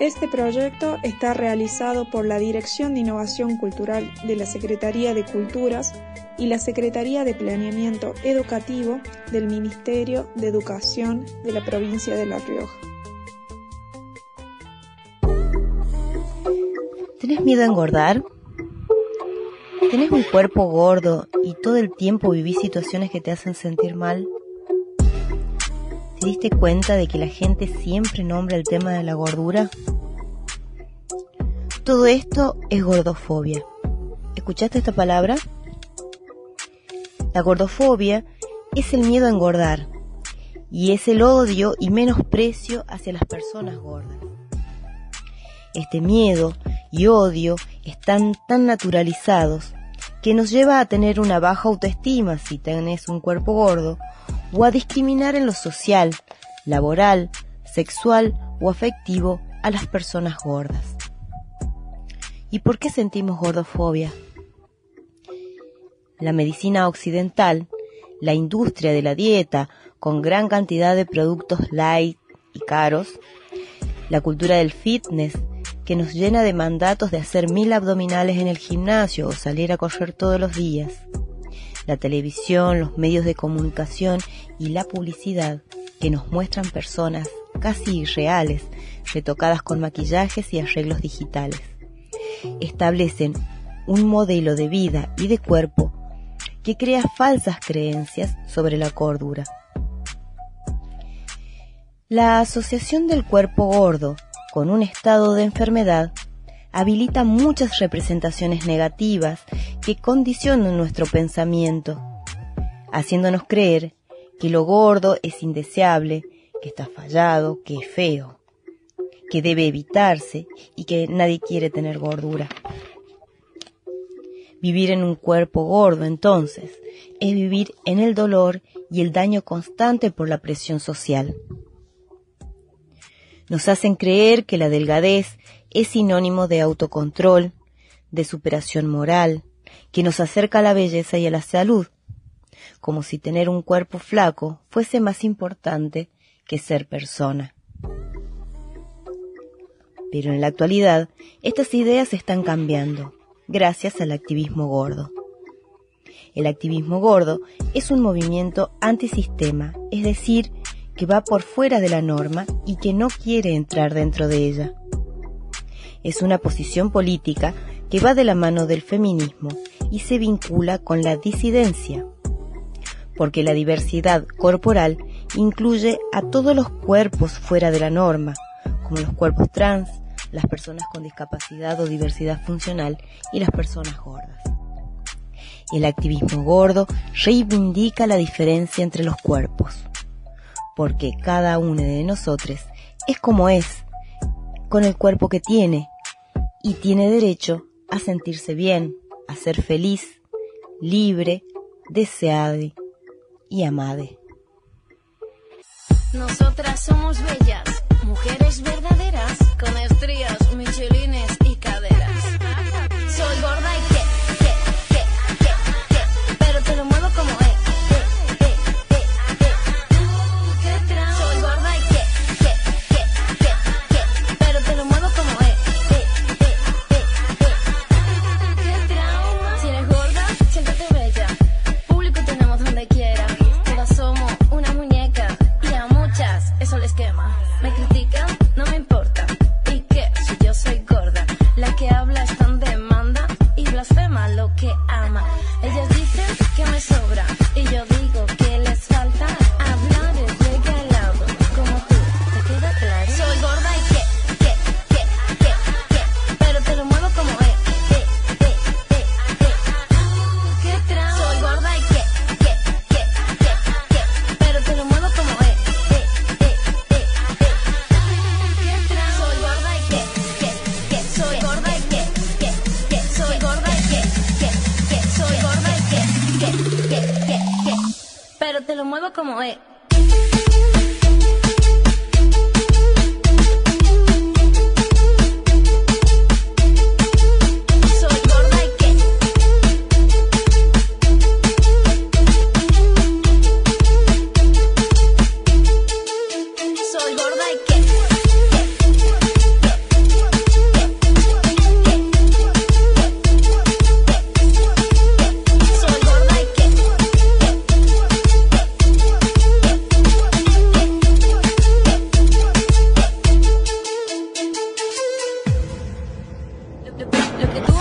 Este proyecto está realizado por la Dirección de Innovación Cultural de la Secretaría de Culturas y la Secretaría de Planeamiento Educativo del Ministerio de Educación de la provincia de La Rioja. ¿Tenés miedo a engordar? ¿Tenés un cuerpo gordo y todo el tiempo vivís situaciones que te hacen sentir mal? ¿Te diste cuenta de que la gente siempre nombra el tema de la gordura? Todo esto es gordofobia. ¿Escuchaste esta palabra? La gordofobia es el miedo a engordar y es el odio y menosprecio hacia las personas gordas. Este miedo y odio están tan naturalizados que nos lleva a tener una baja autoestima si tenés un cuerpo gordo o a discriminar en lo social, laboral, sexual o afectivo a las personas gordas. ¿Y por qué sentimos gordofobia? La medicina occidental, la industria de la dieta con gran cantidad de productos light y caros, la cultura del fitness que nos llena de mandatos de hacer mil abdominales en el gimnasio o salir a correr todos los días, la televisión, los medios de comunicación y la publicidad que nos muestran personas casi irreales, retocadas con maquillajes y arreglos digitales. Establecen un modelo de vida y de cuerpo que crea falsas creencias sobre la cordura. La asociación del cuerpo gordo con un estado de enfermedad habilita muchas representaciones negativas que condicionan nuestro pensamiento, haciéndonos creer que lo gordo es indeseable, que está fallado, que es feo, que debe evitarse y que nadie quiere tener gordura. Vivir en un cuerpo gordo, entonces, es vivir en el dolor y el daño constante por la presión social. Nos hacen creer que la delgadez es sinónimo de autocontrol, de superación moral, que nos acerca a la belleza y a la salud, como si tener un cuerpo flaco fuese más importante que ser persona. Pero en la actualidad, estas ideas están cambiando, gracias al activismo gordo. El activismo gordo es un movimiento antisistema, es decir, que va por fuera de la norma y que no quiere entrar dentro de ella es una posición política que va de la mano del feminismo y se vincula con la disidencia, porque la diversidad corporal incluye a todos los cuerpos fuera de la norma, como los cuerpos trans, las personas con discapacidad o diversidad funcional y las personas gordas. El activismo gordo reivindica la diferencia entre los cuerpos, porque cada uno de nosotros es como es con el cuerpo que tiene y tiene derecho a sentirse bien, a ser feliz, libre, deseado y amade. Nosotras somos bellas, mujeres verdaderas, con estrías, michelines y nuevo como E. que tú